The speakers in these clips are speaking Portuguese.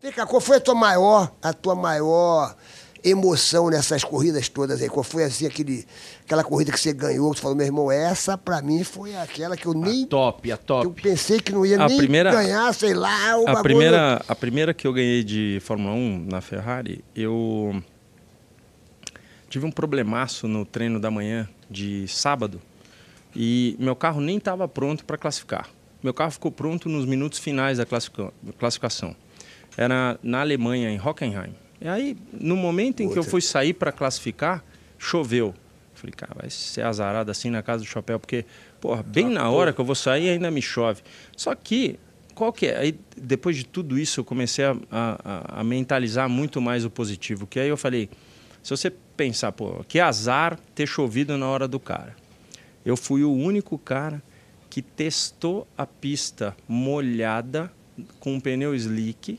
Vem cá, qual foi a tua maior, a tua maior emoção nessas corridas todas aí? Qual foi assim aquele, aquela corrida que você ganhou? Você falou, meu irmão, essa pra mim foi aquela que eu nem. A top, a top. Eu pensei que não ia A nem primeira- ganhar, sei lá, o A bagulho. primeira, a primeira que eu ganhei de Fórmula 1 na Ferrari, eu tive um problemaço no treino da manhã de sábado e meu carro nem estava pronto para classificar. Meu carro ficou pronto nos minutos finais da classifica- classificação. Era na Alemanha, em Hockenheim. E aí, no momento em que eu fui sair para classificar, choveu. Falei, cara, vai ser azarado assim na casa do chapéu, porque, porra, bem na hora que eu vou sair ainda me chove. Só que, qual que é? Aí, depois de tudo isso, eu comecei a, a- a mentalizar muito mais o positivo. Que aí eu falei, se você pensar, pô, que azar ter chovido na hora do cara. Eu fui o único cara que testou a pista molhada com um pneu slick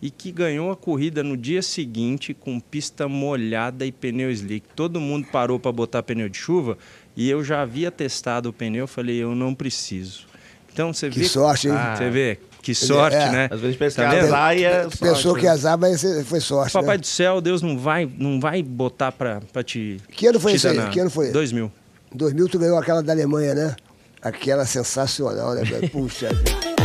e que ganhou a corrida no dia seguinte com pista molhada e pneu slick. Todo mundo parou para botar pneu de chuva e eu já havia testado o pneu, falei, eu não preciso. Então você Que vê, sorte, hein? Você vê que sorte, É. né? Às vezes pensa Tá que azar e é Pensou sorte, que né? azar, mas foi sorte. Papai né? do céu, Deus não vai, não vai botar pra, pra te. Que ano foi isso aí? Que ano foi? 2000. Em 2000 tu ganhou aquela da Alemanha, né? Aquela sensacional, né? Puxa.